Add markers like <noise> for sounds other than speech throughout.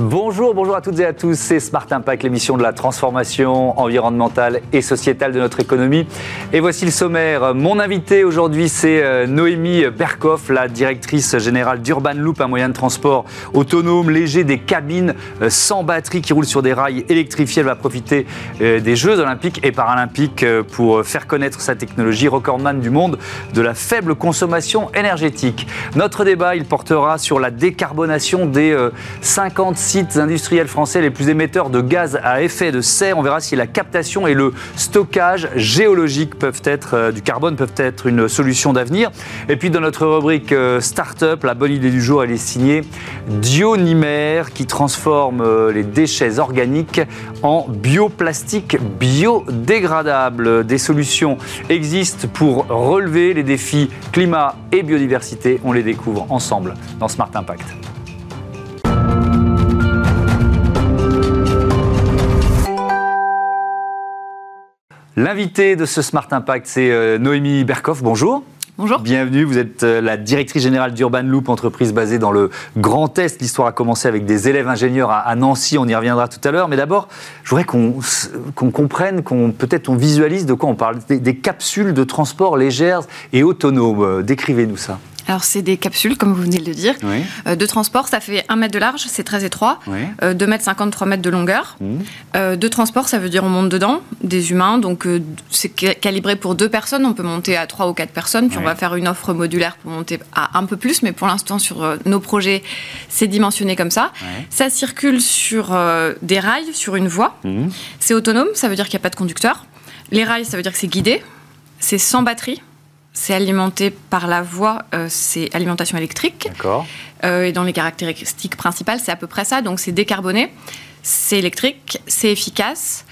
Bonjour, bonjour à toutes et à tous. C'est Smart Impact, l'émission de la transformation environnementale et sociétale de notre économie. Et voici le sommaire. Mon invité aujourd'hui, c'est euh, Noémie Berkoff, la directrice générale d'Urban Loop, un moyen de transport autonome, léger, des cabines euh, sans batterie qui roulent sur des rails électrifiés. Elle va profiter euh, des Jeux olympiques et paralympiques pour faire connaître sa technologie, recordman du monde de la faible consommation énergétique. Notre débat, il portera sur la décarbonation des 50 sites industriels français les plus émetteurs de gaz à effet de serre. On verra si la captation et le stockage géologique euh, du carbone peuvent être une solution d'avenir. Et puis dans notre rubrique euh, Startup, la bonne idée du jour, elle est signée Dionymer qui transforme euh, les déchets organiques en bioplastique biodégradable. Des solutions existent pour relever les défis climat et biodiversité. On les découvre ensemble dans Smart Impact. L'invité de ce Smart Impact, c'est euh, Noémie Berkoff. Bonjour. Bonjour. Bienvenue, vous êtes euh, la directrice générale d'Urban Loop, entreprise basée dans le Grand Est. L'histoire a commencé avec des élèves ingénieurs à Nancy, on y reviendra tout à l'heure. Mais d'abord, je voudrais qu'on comprenne, qu'on peut-être on visualise de quoi on parle. des capsules de transport légères et autonomes. Euh, décrivez-nous ça. Alors, c'est des capsules, comme vous venez de le dire, euh, de transport. Ça fait 1 mètre de large, c'est très étroit. 2 mètres 50, 3 mètres de longueur. Mmh. Euh, de transport, ça veut dire on monte dedans, des humains. Donc, euh, c'est calibré pour deux personnes. On peut monter à 3 ou 4 personnes. Puis, on va faire une offre modulaire pour monter à un peu plus. Mais pour l'instant, sur nos projets, c'est dimensionné comme ça. Ça circule sur des rails, sur une voie. Mmh. C'est autonome, ça veut dire qu'il n'y a pas de conducteur. Les rails, ça veut dire que c'est guidé. C'est sans batterie c'est alimenté par la voie, euh, c'est alimentation électrique. D'accord. Euh, et dans les caractéristiques principales, c'est à peu près ça. Donc c'est décarboné, c'est électrique, c'est efficace.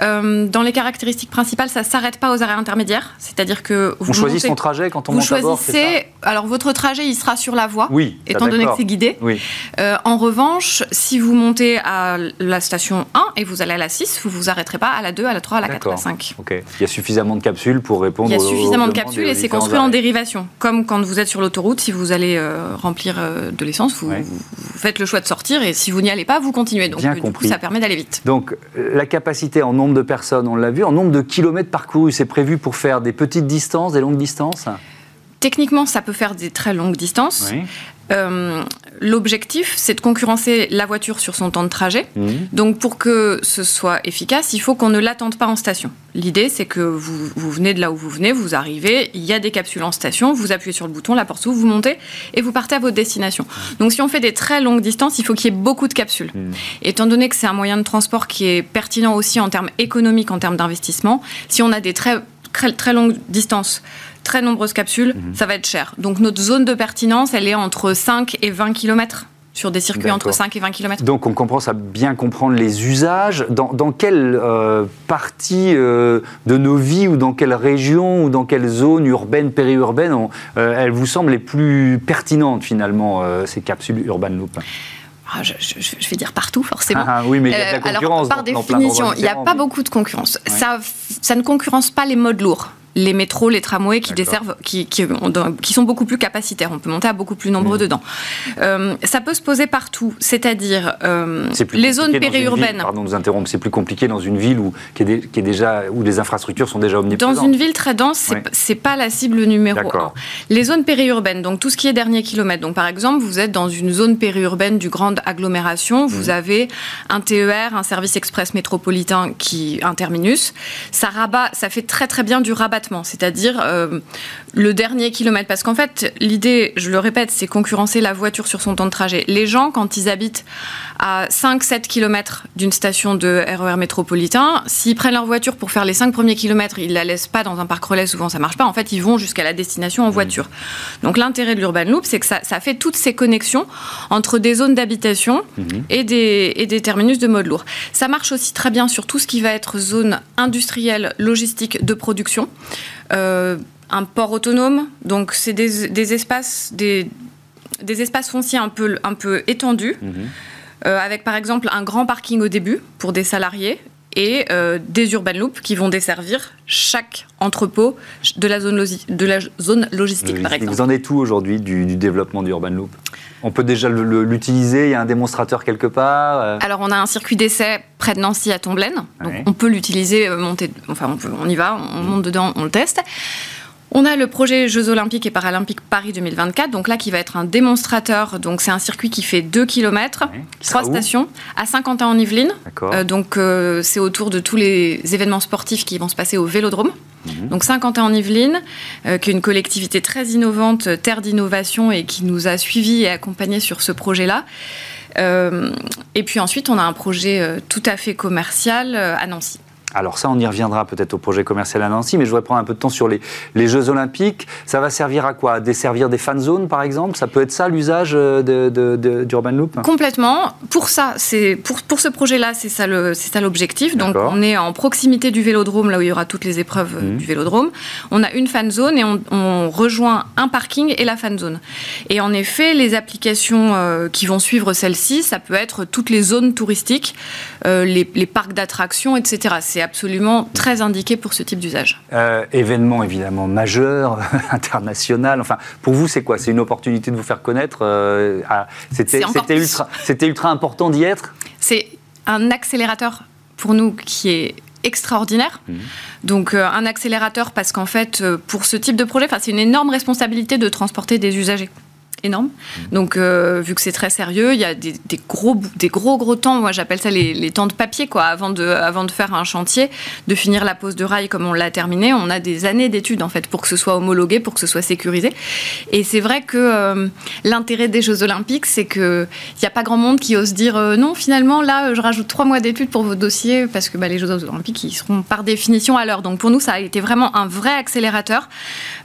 Euh, dans les caractéristiques principales, ça ne s'arrête pas aux arrêts intermédiaires. C'est-à-dire que vous, choisissez son trajet quand on vous monte choisissez, à bord, Alors, votre trajet, il sera sur la voie, oui, étant donné que c'est guidé. Oui. Euh, en revanche, si vous montez à la station 1 et vous allez à la 6, vous ne vous arrêterez pas à la 2, à la 3, à la 4, à la 5. Ok. Il y a suffisamment de capsules pour répondre Il y a suffisamment de capsules et c'est construit en dérivation. Comme quand vous êtes sur l'autoroute, si vous allez euh, remplir de l'essence, vous, faites le choix de sortir et si vous n'y allez pas, vous continuez. Donc, Bien du compris. coup, ça permet d'aller vite. Donc, la capacité en nombre de personnes, on l'a vu, en nombre de kilomètres parcourus, c'est prévu pour faire des petites distances, des longues distances? Techniquement, ça peut faire des très longues distances. Euh, l'objectif, c'est de concurrencer la voiture sur son temps de trajet. Mmh. Donc, pour que ce soit efficace, il faut qu'on ne l'attende pas en station. L'idée, c'est que vous, venez de là où vous venez, vous arrivez, il y a des capsules en station, vous appuyez sur le bouton, la porte s'ouvre, vous montez et vous partez à votre destination. Donc, si on fait des très longues distances, il faut qu'il y ait beaucoup de capsules. Mmh. Étant donné que c'est un moyen de transport qui est pertinent aussi en termes économiques, en termes d'investissement, si on a des très, très, très longues distances, très nombreuses capsules, mhm. ça va être cher. Donc notre zone de pertinence, elle est entre 5 et 20 km sur des circuits entre 5 et 20 km. Donc on commence à bien comprendre les usages. Dans, dans quelle euh, partie euh, de nos vies ou dans quelle région ou dans quelle zone urbaine, périurbaine, euh, elles vous semblent les plus pertinentes finalement, ces capsules Urban Loop? Ah, je, vais dire partout, forcément. Ah, oui, mais il y a de la concurrence. alors, par définition, il n'y a pas beaucoup de concurrence. Ça, ça ne concurrence pas les modes lourds les métros, les tramways qui desservent, qui, qui, sont beaucoup plus capacitaires. On peut monter à beaucoup plus nombreux mmh. dedans. Euh, ça peut se poser partout, c'est-à-dire euh, les zones périurbaines. Pardon de vous interrompre, c'est plus compliqué dans une ville où, qui est, qui est, déjà, où les infrastructures sont déjà omniprésentes. Dans une ville très dense, c'est pas la cible numéro un. Les zones périurbaines, donc tout ce qui est dernier kilomètre. Donc par exemple, vous êtes dans une zone périurbaine du grande agglomération, vous mmh. avez un TER, un service express métropolitain qui un terminus. Ça rabat, ça fait très très bien du rabat c'est-à-dire euh, le dernier kilomètre. Parce qu'en fait, l'idée, je le répète, c'est concurrencer la voiture sur son temps de trajet. Les gens, quand ils habitent à 5-7 km d'une station de RER e métropolitain, s'ils prennent leur voiture pour faire les 5 premiers kilomètres, ils la laissent pas dans un parc relais, souvent ça marche pas. En fait, ils vont jusqu'à la destination en mmh. voiture. Donc l'intérêt de l'Urban Loop, c'est que ça, fait toutes ces connexions entre des zones d'habitation mmh. et, des, et des terminus de mode lourd. Ça marche aussi très bien sur tout ce qui va être zone industrielle, logistique, de production. Euh, un port autonome, donc c'est des, espaces, des, des, espaces fonciers un peu, un peu étendus, mhm. Euh, avec par exemple un grand parking au début pour des salariés et euh, des urban loops qui vont desservir chaque entrepôt de la zone, de la zone logistique, par exemple. Vous en êtes où aujourd'hui du, développement du urban loop? On peut déjà l'utiliser, il y a un démonstrateur quelque part euh Alors on a un circuit d'essai près de Nancy à Tomblaine, donc on peut l'utiliser, monter, enfin on, y va, on monte dedans, on le teste. On a le projet Jeux Olympiques et Paralympiques Paris 2024, donc là qui va être un démonstrateur. Donc c'est un circuit qui fait 2 km, 3 stations, à Saint-Quentin en Yvelines. Euh, donc euh, c'est autour de tous les événements sportifs qui vont se passer au Vélodrome. Mhm. Donc Saint-Quentin en Yvelines, euh, qui est une collectivité très innovante, terre d'innovation et qui nous a suivis et accompagnés sur ce projet-là. et puis ensuite, on a un projet tout à fait commercial à Nancy. Alors ça, on y reviendra peut-être au projet commercial à Nancy, mais je voudrais prendre un peu de temps sur les, les Jeux Olympiques. Ça va servir à quoi? Desservir des fan zones, par exemple? Ça peut être ça l'usage euh, d'Urban Loop? Complètement. Pour ça, c'est pour, pour ce projet-là, c'est ça, le, c'est ça l'objectif. Donc on est en proximité du vélodrome, là où il y aura toutes les épreuves euh, mmh. du vélodrome. On a une fan zone et on, on, rejoint un parking et la fan zone. Et en effet, les applications euh, qui vont suivre celle-ci, ça peut être toutes les zones touristiques, les, les parcs d'attractions, etc. C'est absolument très indiqué pour ce type d'usage. Euh, événement évidemment majeur, <laughs> international. Enfin, pour vous, c'est quoi? C'est une opportunité de vous faire connaître euh, C'était ultra, ultra important d'y être? C'est un accélérateur pour nous qui est extraordinaire. Mmh. Donc euh, un accélérateur parce qu'en fait, pour ce type de projet, c'est une énorme responsabilité de transporter des usagers énorme. Donc, euh, vu que c'est très sérieux, il y a des, gros, des gros, gros temps. Moi, j'appelle ça les, temps de papier, quoi. Avant de, avant de faire un chantier, de finir la pose de rail comme on l'a terminé, on a des années d'études, en fait, pour que ce soit homologué, pour que ce soit sécurisé. Et c'est vrai que euh, l'intérêt des Jeux Olympiques, c'est qu'il n'y a pas grand monde qui ose dire euh, non, finalement, là, je rajoute trois mois d'études pour vos dossiers, parce que bah, les Jeux Olympiques, ils seront par définition à l'heure. Donc, pour nous, ça a été vraiment un vrai accélérateur,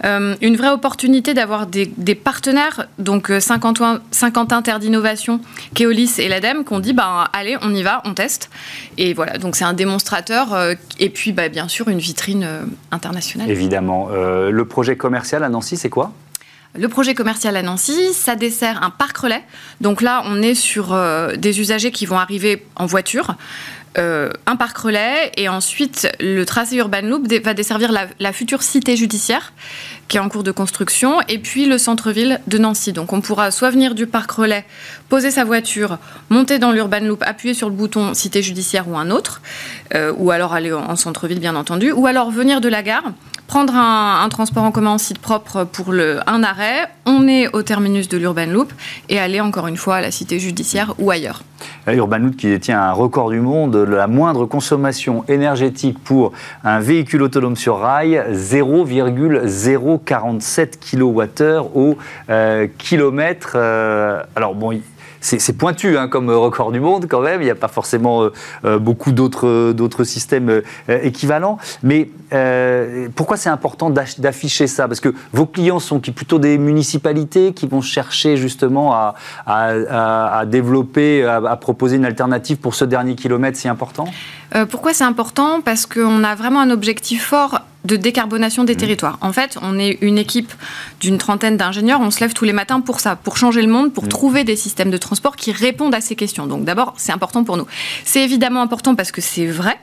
une vraie opportunité d'avoir des, des partenaires donc Saint-Quentin, euh, Terre d'Innovation, Keolis et l'ADEME, qui ont dit ben, allez, on y va, on teste. Et voilà, donc c'est un démonstrateur euh, et puis bah, bien sûr une vitrine euh, internationale. Évidemment. le projet commercial à Nancy, c'est quoi? Le projet commercial à Nancy, ça dessert un parc relais. Donc là, on est sur des usagers qui vont arriver en voiture. un parc relais et ensuite le tracé Urban Loop va desservir la future cité judiciaire qui est en cours de construction, et puis le centre-ville de Nancy. Donc on pourra soit venir du parc relais, poser sa voiture, monter dans l'urban loop, appuyer sur le bouton cité judiciaire ou un autre, euh, ou alors aller en centre-ville bien entendu, ou alors venir de la gare, prendre un, transport en commun en site propre pour le, un arrêt, on est au terminus de l'Urban Loop et aller encore une fois à la cité judiciaire ou ailleurs. Urban Loop qui détient un record du monde de la moindre consommation énergétique pour un véhicule autonome sur rail, 0,047 kWh au euh, kilomètre. Euh, alors bon, c'est pointu hein, comme record du monde quand même. Il n'y a pas forcément euh, euh, beaucoup d'autres systèmes euh, équivalents. Mais pourquoi c'est important d'afficher ça? Parce que vos clients sont plutôt des municipalités qui vont chercher justement à, développer, à, proposer une alternative pour ce dernier kilomètre si important? Pourquoi c'est important? Parce qu'on a vraiment un objectif fort de décarbonation des mmh. territoires. En fait, on est une équipe d'une trentaine d'ingénieurs, on se lève tous les matins pour ça, pour changer le monde, pour mmh. trouver des systèmes de transport qui répondent à ces questions. Donc d'abord, c'est important pour nous. C'est évidemment important parce que c'est vrai.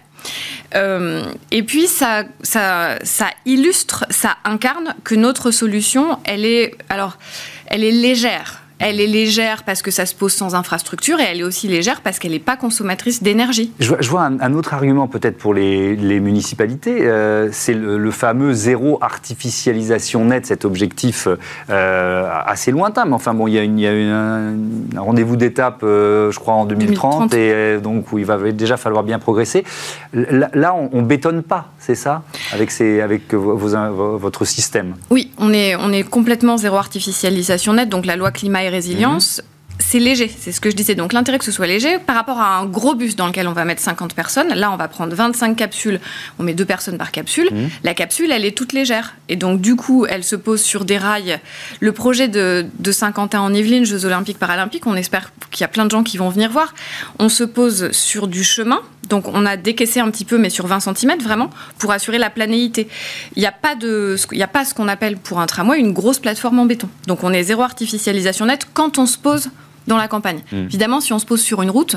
Euh, et puis ça, ça, ça illustre, ça incarne que notre solution, elle est, alors, elle est légère elle est légère parce que ça se pose sans infrastructure et elle est aussi légère parce qu'elle n'est pas consommatrice d'énergie. Je, vois un, autre argument peut-être pour les, municipalités, euh, c'est le, fameux zéro artificialisation nette, cet objectif euh, assez lointain. Mais enfin bon, il y a, une, un, rendez-vous d'étape, euh, je crois, en 2030, et donc où il va déjà falloir bien progresser. Là, on, ne bétonne pas, c'est ça, avec, ces, avec votre système? Oui, on est, on est complètement zéro artificialisation nette, donc la loi climat et résilience, c'est léger, c'est ce que je disais. Donc l'intérêt que ce soit léger par rapport à un gros bus dans lequel on va mettre 50 personnes, là on va prendre 25 capsules, on met deux personnes par capsule. Mmh. La capsule, elle est toute légère. Et donc du coup, elle se pose sur des rails. Le projet de, de Saint-Quentin en Yvelines, Jeux Olympiques Paralympiques, on espère qu'il y a plein de gens qui vont venir voir. On se pose sur du chemin, donc on a décaissé un petit peu, mais sur 20 cm vraiment, pour assurer la planéité. Il n'y a pas de, il a pas ce qu'on appelle pour un tramway une grosse plateforme en béton. Donc on est zéro artificialisation nette quand on se pose dans la campagne. Hmm. Évidemment, si on se pose sur une route,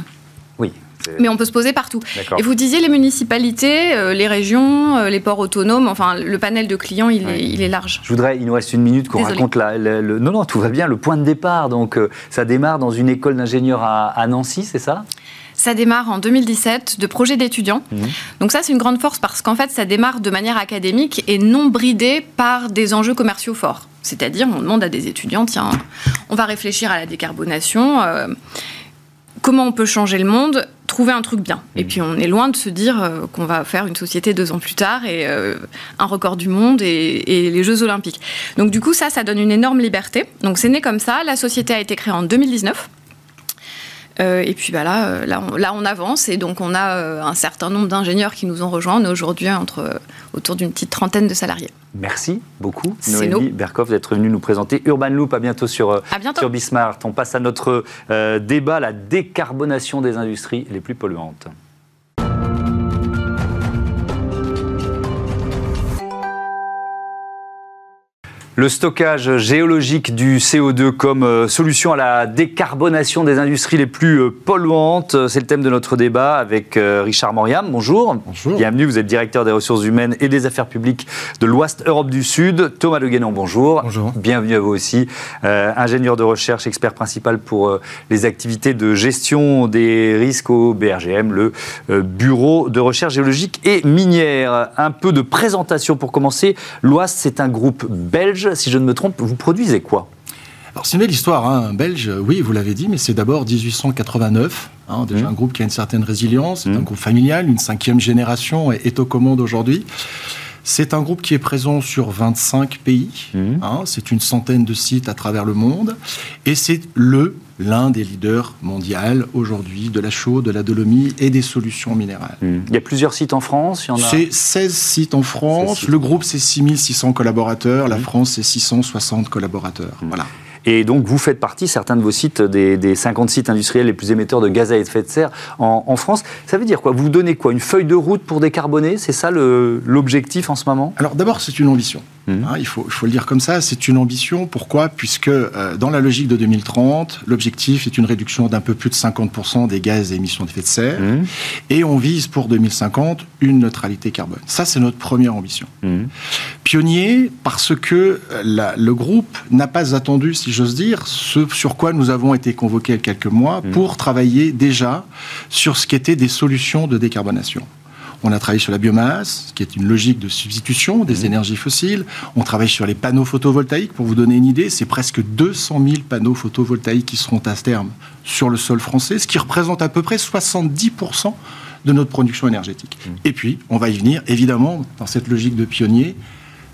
oui. Mais on peut se poser partout. Et vous disiez les municipalités, euh, les régions, euh, les ports autonomes, enfin le panel de clients, il, est, large. Je voudrais, il nous reste une minute qu'on raconte la, le, Non, non, tout va bien, le point de départ. Donc euh, ça démarre dans une école d'ingénieurs à, Nancy, c'est ça? Ça démarre en 2017 de projets d'étudiants. Mmh. Donc ça, c'est une grande force parce qu'en fait, ça démarre de manière académique et non bridé par des enjeux commerciaux forts. C'est-à-dire, on demande à des étudiants, tiens, on va réfléchir à la décarbonation comment on peut changer le monde, trouver un truc bien. Et mm. puis on est loin de se dire euh, qu'on va faire une société deux ans plus tard et euh, un record du monde et, les Jeux Olympiques. Donc du coup ça, ça donne une énorme liberté. Donc c'est né comme ça. La société a été créée en 2019. Euh, et puis bah là, là on, là, on, avance et donc on a un certain nombre d'ingénieurs qui nous ont rejoints. On est aujourd'hui entre, autour d'une petite trentaine de salariés. Merci beaucoup, Noémie Berkoff, d'être venue nous présenter Urban Loop. À bientôt sur, euh, sur Bismart. On passe à notre euh, débat, la décarbonation des industries les plus polluantes. Le stockage géologique du CO2 comme euh, solution à la décarbonation des industries les plus euh, polluantes, c'est le thème de notre débat avec euh, Richard Moriam. Bonjour. Bonjour. Bienvenue, vous êtes directeur des ressources humaines et des affaires publiques de l'Ouest Europe du Sud. Thomas Le Guénon, bonjour. Bonjour. Bienvenue à vous aussi. ingénieur de recherche, expert principal pour les activités de gestion des risques au BRGM, le Bureau de recherche géologique et minière. Un peu de présentation pour commencer. L'Ouest, c'est un groupe belge si je ne me trompe, vous produisez quoi? Alors c'est une belle histoire, hein. belge, oui, vous l'avez dit, mais c'est d'abord 1889, hein, déjà mmh. un groupe qui a une certaine résilience, c'est un mmh. groupe familial, une cinquième génération est aux commandes aujourd'hui. C'est un groupe qui est présent sur 25 pays, mmh. hein. c'est une centaine de sites à travers le monde, et c'est le l'un des leaders mondiaux aujourd'hui de la chaux, de la dolomie et des solutions minérales. Hmm. Il y a plusieurs sites en France C'est 16 sites en France. Le groupe, c'est 6600 collaborateurs. La hmm. France, c'est 660 collaborateurs. Hmm. Voilà. Et donc, vous faites partie, certains de vos sites, des, 50 sites industriels les plus émetteurs de gaz à effet de serre en, France. Ça veut dire quoi? Vous donnez quoi? Une feuille de route pour décarboner? C'est ça l'objectif en ce moment? Alors, d'abord, c'est une ambition. Mmh. Hein, il, faut, il faut le dire comme ça, c'est une ambition. Pourquoi? Puisque euh, dans la logique de 2030, l'objectif est une réduction d'un peu plus de 50% des gaz et émissions d'effet de serre. Mmh. Et on vise pour 2050 une neutralité carbone. Ça, c'est notre première ambition. Mmh. Pionnier, parce que euh, le groupe n'a pas attendu, si j'ose dire, ce sur quoi nous avons été convoqués il y a quelques mois pour travailler déjà sur ce qui était des solutions de décarbonation. On a travaillé sur la biomasse, qui est une logique de substitution des mmh. énergies fossiles. On travaille sur les panneaux photovoltaïques. Pour vous donner une idée, c'est presque 200 000 panneaux photovoltaïques qui seront à terme sur le sol français, ce qui représente à peu près 70% de notre production énergétique. Mmh. Et puis, on va y venir, évidemment, dans cette logique de pionnier,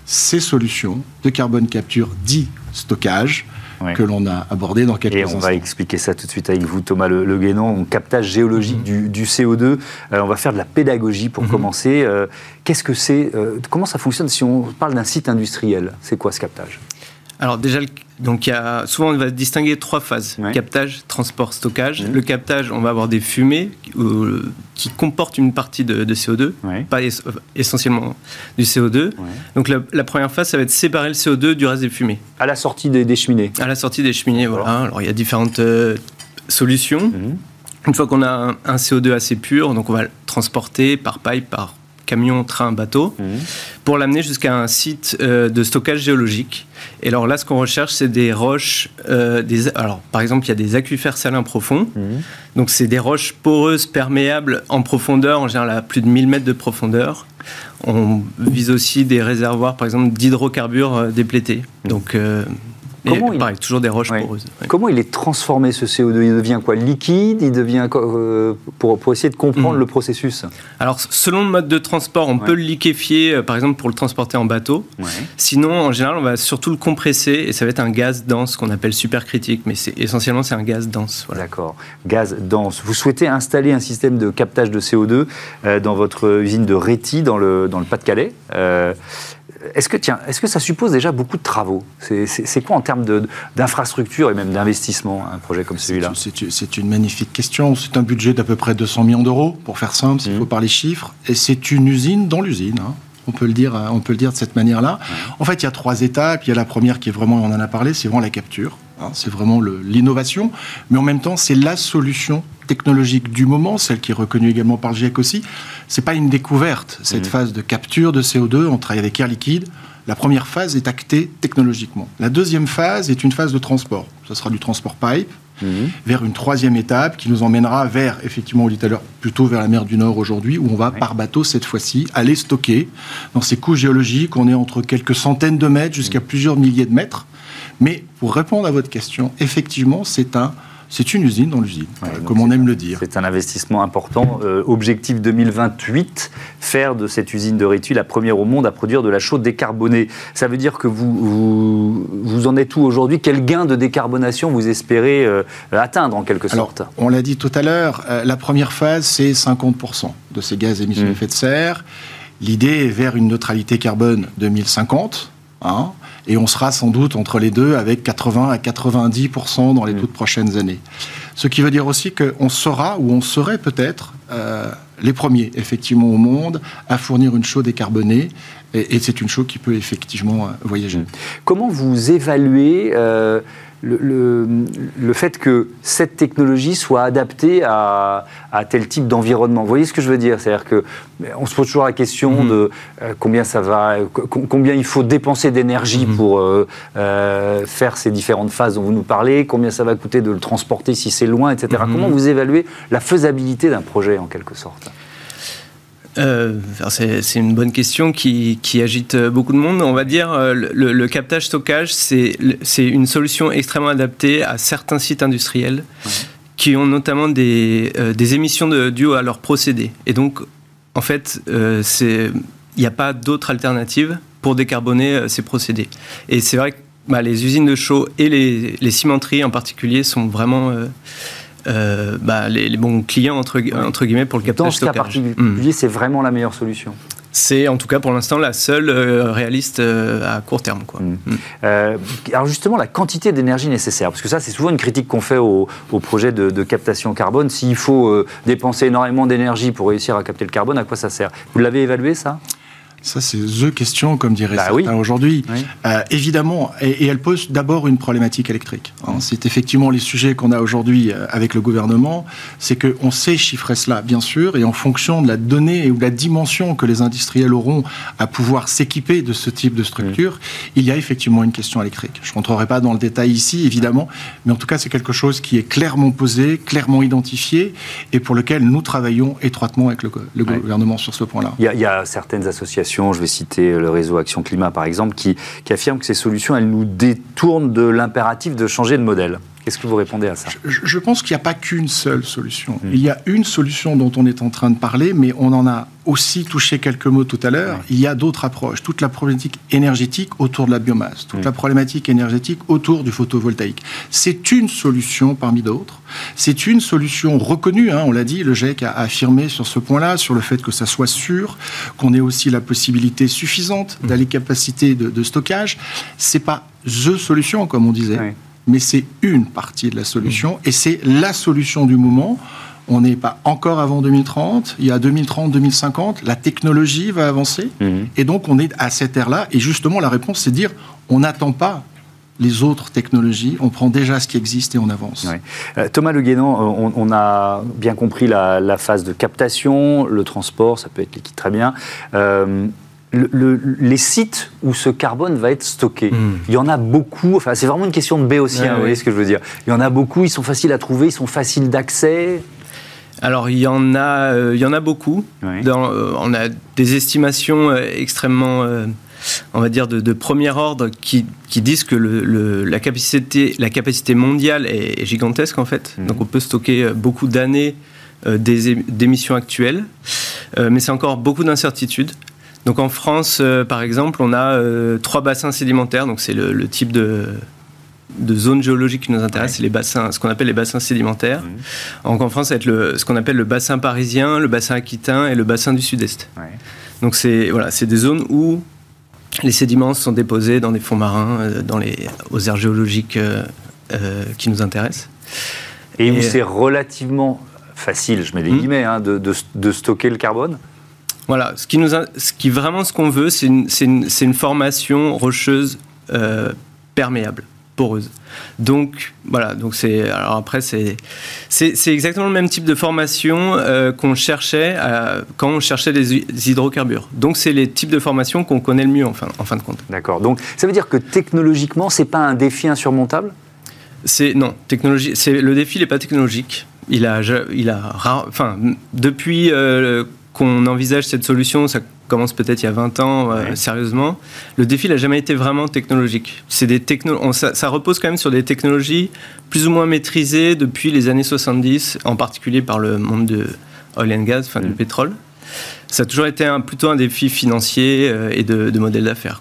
ces solutions de carbone capture dit stockage que l'on a abordé dans quelques Et on va expliquer ça tout de suite avec vous, Thomas Le, le Guénon, captage géologique mhm. du, CO2. Euh, on va faire de la pédagogie pour mhm. commencer. Euh, qu'est-ce que c'est euh, Comment ça fonctionne si on parle d'un site industriel? C'est quoi ce captage? Alors déjà, donc il y a, souvent on va distinguer trois phases captage, transport, stockage. Le captage, on va avoir des fumées euh, qui comportent une partie de, CO2, pas essentiellement du CO2. Donc la, première phase, ça va être séparer le CO2 du reste des fumées. À la sortie des, cheminées. À la sortie des cheminées, voilà. Alors il y a différentes euh, solutions. Mhm. Une fois qu'on a un, un, CO2 assez pur, donc on va le transporter par pipe, par camion, train, bateau, mhm. pour l'amener jusqu'à un site euh, de stockage géologique. Et alors là, ce qu'on recherche, c'est des roches. Euh, des, alors, par exemple, il y a des aquifères salins profonds. Mhm. Donc, c'est des roches poreuses, perméables en profondeur, en général à plus de 1000 mètres de profondeur. On vise aussi des réservoirs, par exemple, d'hydrocarbures euh, déplétés. Mhm. Donc, Comment il... toujours des roches poreuses. Comment il est transformé ce CO2 Il devient quoi Liquide? Il devient euh, pour, pour, essayer de comprendre mhm. le processus? Alors, selon le mode de transport, on peut le liquéfier, euh, par exemple, pour le transporter en bateau. Sinon, en général, on va surtout le compresser et ça va être un gaz dense qu'on appelle supercritique. Mais essentiellement, c'est un gaz dense. D'accord. Gaz dense. Vous souhaitez installer un système de captage de CO2 euh, dans votre usine de Réti, dans le, dans le Pas-de-Calais. Est-ce que, tiens, est-ce que ça suppose déjà beaucoup de travaux c'est, quoi en termes d'infrastructure et même d'investissement, un projet comme celui-là c'est, une magnifique question. C'est un budget d'à peu près 200 millions d'euros, pour faire simple, s'il mmh. faut parler chiffres. Et c'est une usine dans l'usine. Hein. On peut, le dire, on peut le dire de cette manière-là. Mmh. En fait, il y a trois étapes. Il y a la première qui est vraiment, on en a parlé, c'est vraiment la capture. Hein. c'est vraiment l'innovation. Mais en même temps, c'est la solution technologique du moment, celle qui est reconnue également par le GIEC aussi. C'est pas une découverte, cette mmh. phase de capture de CO2. On travaille avec Air Liquide. La première phase est actée technologiquement. La deuxième phase est une phase de transport. Ce sera du transport pipe mmh. vers une troisième étape qui nous emmènera vers, effectivement, on dit tout à l'heure, plutôt vers la mer du Nord aujourd'hui, où on va par bateau cette fois-ci aller stocker dans ces couches géologiques. On est entre quelques centaines de mètres jusqu'à mmh. plusieurs milliers de mètres. Mais pour répondre à votre question, effectivement, c'est un c'est une usine dans l'usine, comme on aime le dire. C'est un investissement important. Euh, objectif 2028, faire de cette usine de Rétu la première au monde à produire de la chaux décarbonée. Ça veut dire que vous, vous, en êtes où aujourd'hui? Quel gain de décarbonation vous espérez euh, atteindre en quelque sorte? On l'a dit tout à l'heure, euh, la première phase, c'est 50% de ces gaz émissions mmh. d'effet de serre. L'idée est vers une neutralité carbone 2050. Hein, et on sera sans doute entre les deux avec 80 à 90% dans les mm. toutes prochaines années. Ce qui veut dire aussi qu'on sera, ou on serait peut-être, euh, les premiers, effectivement, au monde à fournir une chaux décarbonée. Et, c'est une chaux qui peut effectivement euh, voyager. Mm. Comment vous évaluez euh, le, le, fait que cette technologie soit adaptée à, tel type d'environnement. Vous voyez ce que je veux dire? C'est-à-dire que on se pose toujours la question mhm. de euh, combien ça va, combien il faut dépenser d'énergie mhm. pour euh, euh, faire ces différentes phases dont vous nous parlez, combien ça va coûter de le transporter si c'est loin, etc. Mhm. Comment vous évaluez la faisabilité d'un projet en quelque sorte? Euh, c'est une bonne question qui, agite beaucoup de monde. On va dire euh, le, captage-stockage, c'est une solution extrêmement adaptée à certains sites industriels qui ont notamment des, euh, des émissions de, duo à leur procédé. Et donc, en fait, il n'y a pas d'autre alternative pour décarboner ces procédés. Et c'est vrai que bah, les usines de chaux et les, les, cimenteries en particulier sont vraiment euh, bah, les, bons clients entre, entre, guillemets pour le captage Dans ce cas particulier, hmm. c'est vraiment la meilleure solution. C'est en tout cas pour l'instant la seule euh, réaliste euh, à court terme. Quoi. Hmm. Hmm. alors justement, la quantité d'énergie nécessaire, parce que ça c'est souvent une critique qu'on fait au, au, projet de, de, captation carbone. S'il faut dépenser énormément d'énergie pour réussir à capter le carbone, à quoi ça sert? Vous l'avez évalué ça? Ça, c'est the question, comme dirait bah certains aujourd'hui. Euh, évidemment, et, elle pose d'abord une problématique électrique. Hein. C'est effectivement les sujets qu'on a aujourd'hui euh, avec le gouvernement. C'est qu'on sait chiffrer cela, bien sûr, et en fonction de la donnée ou de la dimension que les industriels auront à pouvoir s'équiper de ce type de structure, il y a effectivement une question électrique. Je ne rentrerai pas dans le détail ici, évidemment, mais en tout cas, c'est quelque chose qui est clairement posé, clairement identifié, et pour lequel nous travaillons étroitement avec le, gouvernement sur ce point-là. Il, il y a certaines associations je vais citer le réseau Action Climat par exemple, qui, qui affirme que ces solutions, elles nous détournent de l'impératif de changer de modèle. Qu'est-ce que vous répondez à ça je, pense qu'il n'y a pas qu'une seule solution. Hmm. Il y a une solution dont on est en train de parler, mais on en a aussi touché quelques mots tout à l'heure. Il y a d'autres approches. Toute la problématique énergétique autour de la biomasse, toute hmm. la problématique énergétique autour du photovoltaïque. C'est une solution parmi d'autres. C'est une solution reconnue. Hein, on l'a dit, le GIEC a affirmé sur ce point-là, sur le fait que ça soit sûr, qu'on ait aussi la possibilité suffisante hmm. d'aller capacité de, de stockage. C'est pas the solution, comme on disait mais c'est une partie de la solution et c'est la solution du moment. On n'est pas encore avant 2030. Il y a 2030, 2050. La technologie va avancer. Mhm. Et donc, on est à cette ère-là. Et justement, la réponse, c'est dire on n'attend pas les autres technologies. On prend déjà ce qui existe et on avance. Euh, Thomas Le Guénan, euh, on, a bien compris la, phase de captation, le transport, ça peut être liquide très bien. Euh, les sites où ce carbone va être stocké, hmm. il y en a beaucoup. Enfin, c'est vraiment une question de béotien, vous voyez ce que je veux dire. Il y en a beaucoup, ils sont faciles à trouver, ils sont faciles d'accès. Alors il y en a, euh, il y en a beaucoup. Euh, on a des estimations euh, extrêmement, on va dire, de, premier ordre qui, disent que la, capacité, la capacité mondiale est, gigantesque en fait. Hmm. Donc on peut stocker beaucoup d'années d'émissions actuelles, mais c'est encore beaucoup d'incertitudes. Donc en France, euh, par exemple, on a euh, trois bassins sédimentaires. Donc c'est le, type de, de zone géologique qui nous intéresse, c'est les bassins, ce qu'on appelle les bassins sédimentaires. Mmh. Donc en France, ça va être le, ce qu'on appelle le bassin parisien, le bassin aquitain et le bassin du sud-est. Donc c'est voilà, c'est des zones où les sédiments sont déposés dans des fonds marins, euh, dans les, aux aires géologiques qui nous intéressent. Et, où c'est relativement facile, je mets des mmh. guillemets, hein, de, de stocker le carbone? Voilà, ce qui, nous ce qui vraiment ce qu'on veut, c'est une, une, une, formation rocheuse euh, perméable. poreuse. Donc voilà, donc c'est alors après c'est c'est exactement le même type de formation euh, qu'on cherchait quand on cherchait les hydrocarbures. Donc c'est les types de formations qu'on connaît le mieux en fin, en fin de compte. D'accord. Donc ça veut dire que technologiquement c'est pas un défi insurmontable? C'est non, technologie. C'est le défi n'est pas technologique. Il a il a enfin depuis euh, qu'on envisage cette solution, ça commence peut-être il y a 20 ans, euh, sérieusement, le défi n'a jamais été vraiment technologique. C'est des techno ça, ça, repose quand même sur des technologies plus ou moins maîtrisées depuis les années 70, en particulier par le monde de oil and gas, enfin du mm. pétrole ça a toujours été un, plutôt un défi financier euh, et de, modèle d'affaires.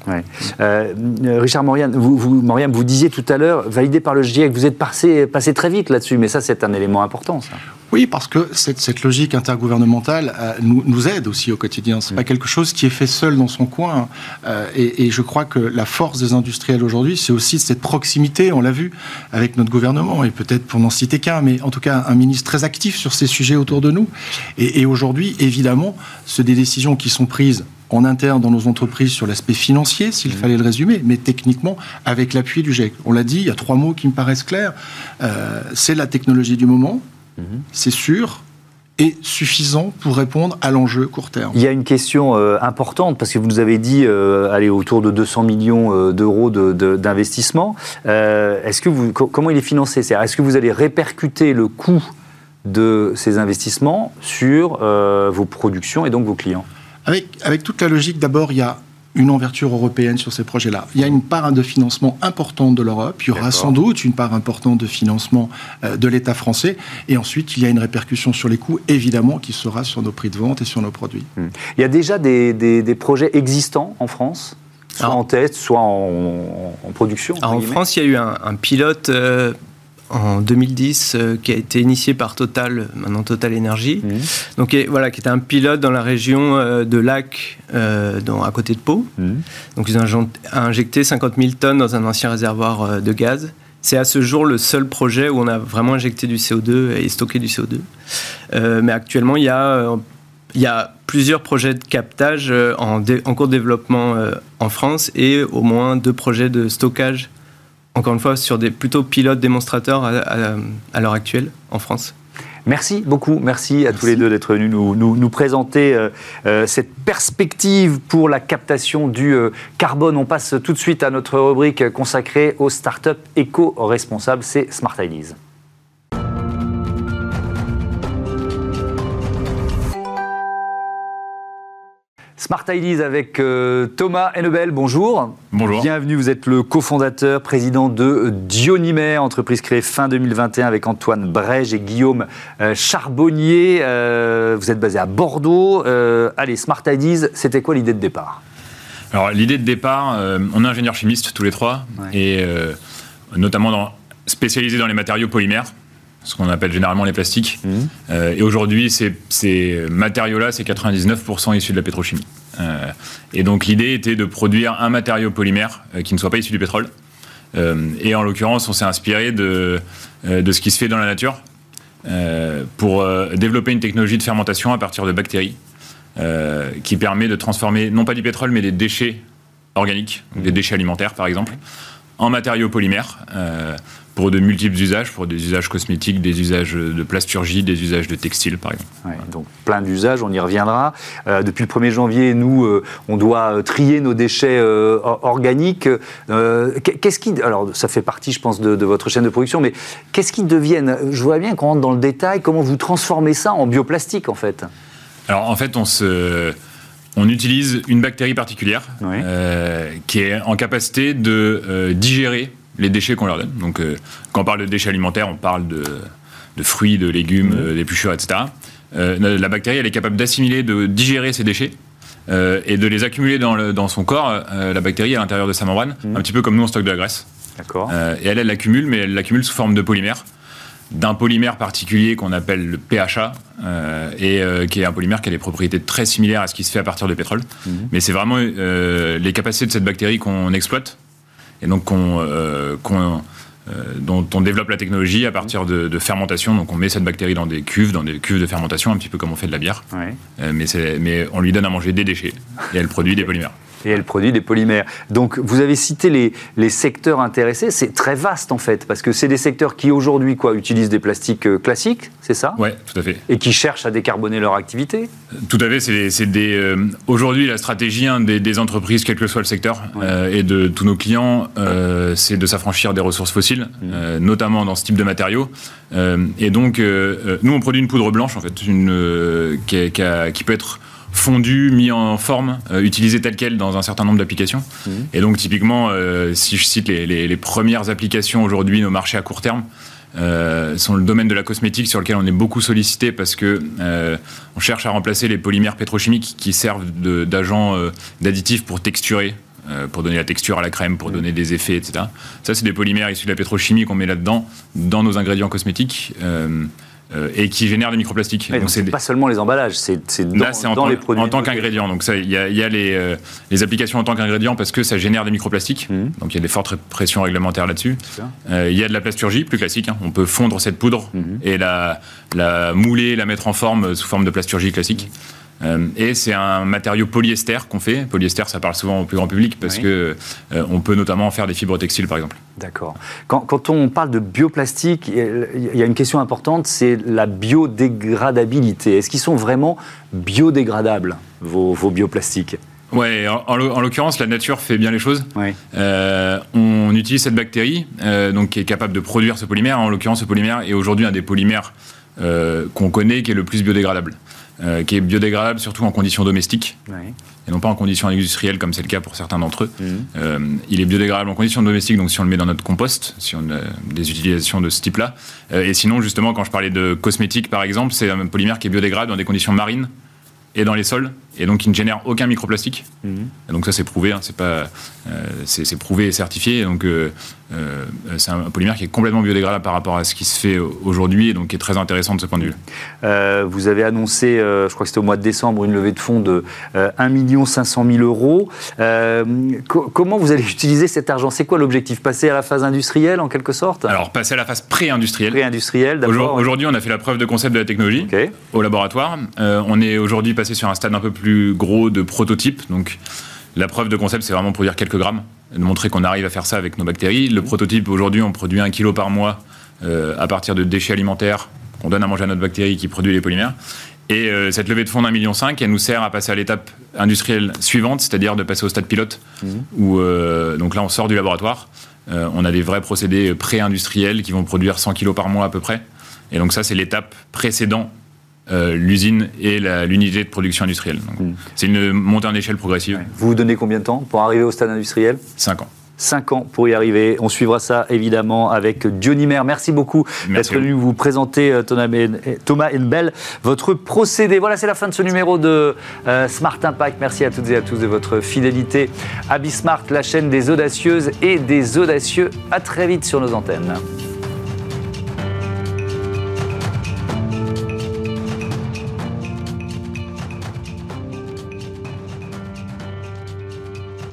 Euh, Richard Morian, vous, vous, vous disiez tout à l'heure, validé par le GIEC, vous êtes passé, passé très vite là-dessus, mais ça c'est un élément important. Ça. Oui, parce que cette, cette logique intergouvernementale euh, nous, nous, aide aussi au quotidien. C'est n'est pas quelque chose qui est fait seul dans son coin. Euh, et, et, je crois que la force des industriels aujourd'hui, c'est aussi cette proximité. On l'a vu avec notre gouvernement, et peut-être pour n'en citer qu'un, mais en tout cas un ministre très actif sur ces sujets autour de nous. Et, et aujourd'hui, évidemment, ce des décisions qui sont prises en interne dans nos entreprises sur l'aspect financier, s'il mmh. fallait le résumer, mais techniquement avec l'appui du GIEC. On l'a dit, il y a trois mots qui me paraissent clairs. Euh, c'est la technologie du moment, c'est sûr, et suffisant pour répondre à l'enjeu court terme. Il y a une question euh, importante parce que vous nous avez dit euh, aller autour de 200 millions euh, d'euros d'investissement. est-ce que vous, comment il est financé? Est-ce que vous allez répercuter le coût de ces investissements sur vos productions et donc vos clients? Avec, avec toute la logique, d'abord, il y a une ouverture européenne sur ces projets-là. Il y a une part de financement importante de l'Europe, il y aura sans doute une part importante de financement euh, de l'État français, et ensuite il y a une répercussion sur les coûts, évidemment, qui sera sur nos prix de vente et sur nos produits. Hmm. Il y a déjà des, des, projets existants en France soit en test, soit en, production En France, il y a eu un, pilote euh, en 2010 euh, qui a été initié par Total, maintenant Total Energy. Mmh. Donc voilà, qui était un pilote dans la région euh, de Lac, euh, à côté de Pau. Mmh. Donc ils ont injecté 50 000 tonnes dans un ancien réservoir de gaz. C'est à ce jour le seul projet où on a vraiment injecté du CO2 et stocké du CO2. mais actuellement, il y a il y a plusieurs projets de captage en, en cours de développement en France et au moins deux projets de stockage encore une fois, sur des plutôt pilotes démonstrateurs à, l'heure actuelle en France. Merci beaucoup, merci à tous les deux d'être venus nous, nous, présenter euh, euh, cette perspective pour la captation du euh, carbone. On passe tout de suite à notre rubrique consacrée aux startups éco-responsables, c'est Smart Ideas. Smart Ideas avec euh, Thomas Hennebel, bonjour. Bonjour. Bienvenue, vous êtes le cofondateur, président de Dionymer, entreprise créée fin 2021 avec Antoine Brège et Guillaume euh, Charbonnier. Euh, vous êtes basé à Bordeaux. allez, Smart Ideas, c'était quoi l'idée de départ? Alors l'idée de départ, on est ingénieurs chimistes tous les trois, et notamment dans, spécialisés dans les matériaux polymères ce qu'on appelle généralement les plastiques. Mmh. Euh, et aujourd'hui, ces, ces matériaux-là, c'est 99% issus de la pétrochimie. Euh, et donc l'idée était de produire un matériau polymère euh, qui ne soit pas issu du pétrole. et en l'occurrence, on s'est inspiré de, de ce qui se fait dans la nature pour développer une technologie de fermentation à partir de bactéries qui permet de transformer non pas du pétrole, mais des déchets organiques, des mmh. déchets alimentaires par exemple, en matériaux polymères pour de multiples usages, pour des usages cosmétiques, des usages de plasturgie, des usages de textile, par exemple. donc plein d'usages, on y reviendra. Euh, depuis le 1er janvier, nous, euh, on doit euh, trier nos déchets organiques. qu'est-ce qui, alors ça fait partie, je pense, de, votre chaîne de production, mais qu'est-ce qui deviennent Je vois bien qu'on rentre dans le détail. Comment vous transformez ça en bioplastique, en fait? Alors, en fait, on se on utilise une bactérie particulière qui est en capacité de digérer les déchets qu'on leur donne. Donc, euh, quand on parle de déchets alimentaires, on parle de, fruits, de légumes, mmh. euh, d'épluchures, etc. Euh, la bactérie, elle est capable d'assimiler, de digérer ces déchets. et de les accumuler dans, son corps, la bactérie à l'intérieur de sa membrane, mmh. un petit peu comme nous on stocke de la graisse. D'accord. et elle, elle l'accumule, mais elle l'accumule sous forme de polymère, d'un polymère particulier qu'on appelle le PHA, et qui est un polymère qui a des propriétés très similaires à ce qui se fait à partir de pétrole. Mmh. Mais c'est vraiment les capacités de cette bactérie qu'on exploite et donc euh, euh, dont on développe la technologie à partir de, fermentation. Donc on met cette bactérie dans des cuves, dans des cuves de fermentation, un petit peu comme on fait de la bière. Euh, mais, mais, on lui donne à manger des déchets et elle produit des polymères. Et elle produit des polymères. Donc vous avez cité les, les secteurs intéressés, c'est très vaste en fait, parce que c'est des secteurs qui aujourd'hui quoi utilisent des plastiques euh, classiques, c'est ça? Oui, tout à fait. Et qui cherchent à décarboner leur activité? Tout à fait, c'est des... Euh, aujourd'hui la stratégie hein, des, entreprises, quel que soit le secteur, euh, et de tous nos clients, c'est de s'affranchir des ressources fossiles, mmh. notamment dans ce type de matériaux. et donc nous on produit une poudre blanche en fait, une, qui, qui peut être fondu, mis en forme, euh, utilisé tel quel dans un certain nombre d'applications. Mhm. Et donc typiquement, euh, si je cite les, premières applications aujourd'hui, nos marchés à court terme, euh, sont le domaine de la cosmétique sur lequel on est beaucoup sollicité parce que on cherche à remplacer les polymères pétrochimiques qui servent d'agents d'additifs pour texturer, pour donner la texture à la crème, pour mhm. donner des effets, etc. Ça, c'est des polymères issus de la pétrochimie qu'on met là-dedans, dans nos ingrédients cosmétiques. Euh, et qui génère des microplastiques. donc c'est pas seulement les emballages, c'est dans, dans les produits. En tant qu'ingrédient. Donc il y a, y a les, euh, les, applications en tant qu'ingrédient parce que ça génère des microplastiques. Mhm. Donc il y a des fortes pressions réglementaires là-dessus. Euh, il y a de la plasturgie plus classique. Hein. On peut fondre cette poudre mhm. et la, la mouler, la mettre en forme sous forme de plasturgie classique. Et c'est un matériau polyester qu'on fait. Polyester, ça parle souvent au plus grand public parce que euh, on peut notamment faire des fibres textiles, par exemple. D'accord. Quand, on parle de bioplastique, il y a une question importante, c'est la biodégradabilité. Est-ce qu'ils sont vraiment biodégradables, vos, bioplastiques? Ouais, en, l'occurrence, la nature fait bien les choses. Euh, on utilise cette bactérie, donc qui est capable de produire ce polymère. En l'occurrence, ce polymère est aujourd'hui un des polymères qu'on connaît qui est le plus biodégradable. Euh, qui est biodégradable surtout en conditions domestiques, et non pas en conditions industrielles comme c'est le cas pour certains d'entre eux. Mhm. Euh, il est biodégradable en conditions domestiques, donc si on le met dans notre compost, si on a des utilisations de ce type-là. Euh, et sinon, justement, quand je parlais de cosmétiques, par exemple, c'est un polymère qui est biodégradable dans des conditions marines et dans les sols, et donc qui ne génère aucun microplastique. Mhm. donc ça c'est prouvé, hein, c'est pas, c'est prouvé et certifié. donc euh, c'est un polymère qui est complètement biodégradable par rapport à ce qui se fait aujourd'hui et donc qui est très intéressant de ce point de vue. Euh, vous avez annoncé, euh, je crois que c'était au mois de décembre, une levée de fonds de 1 500 000 euros. comment vous allez utiliser cet argent? C'est quoi l'objectif? Passer à la phase industrielle en quelque sorte? Alors passer à la phase pré-industrielle. Pré-industrielle, d'abord. Aujourd'hui, on a fait la preuve de concept de la technologie au laboratoire. on est aujourd'hui passé sur un stade un peu plus gros de prototype. Donc la preuve de concept, c'est vraiment produire quelques grammes, de montrer qu'on arrive à faire ça avec nos bactéries. Le prototype, aujourd'hui, on produit un kilo par mois euh, à partir de déchets alimentaires qu'on donne à manger à notre bactérie qui produit les polymères. Et euh, cette levée de fonds d'un million cinq, elle nous sert à passer à l'étape industrielle suivante, c'est-à-dire de passer au stade pilote, mmh. où euh, donc là on sort du laboratoire, on a des vrais procédés pré-industriels qui vont produire 100 kilos par mois à peu près. Et donc ça c'est l'étape précédente euh, l'usine et l'unité de production industrielle. Hmm. C'est une montée en échelle progressive. Vous vous donnez combien de temps pour arriver au stade industriel Cinq ans. 5 ans pour y arriver. On suivra ça évidemment avec Dionymer. Merci beaucoup d'être venu vous présenter, euh, Thomas Enbel, votre procédé. Voilà, c'est la fin de ce numéro de euh, Smart Impact. Merci à toutes et à tous de votre fidélité à Bismart, la chaîne des audacieuses et des audacieux. À très vite sur nos antennes.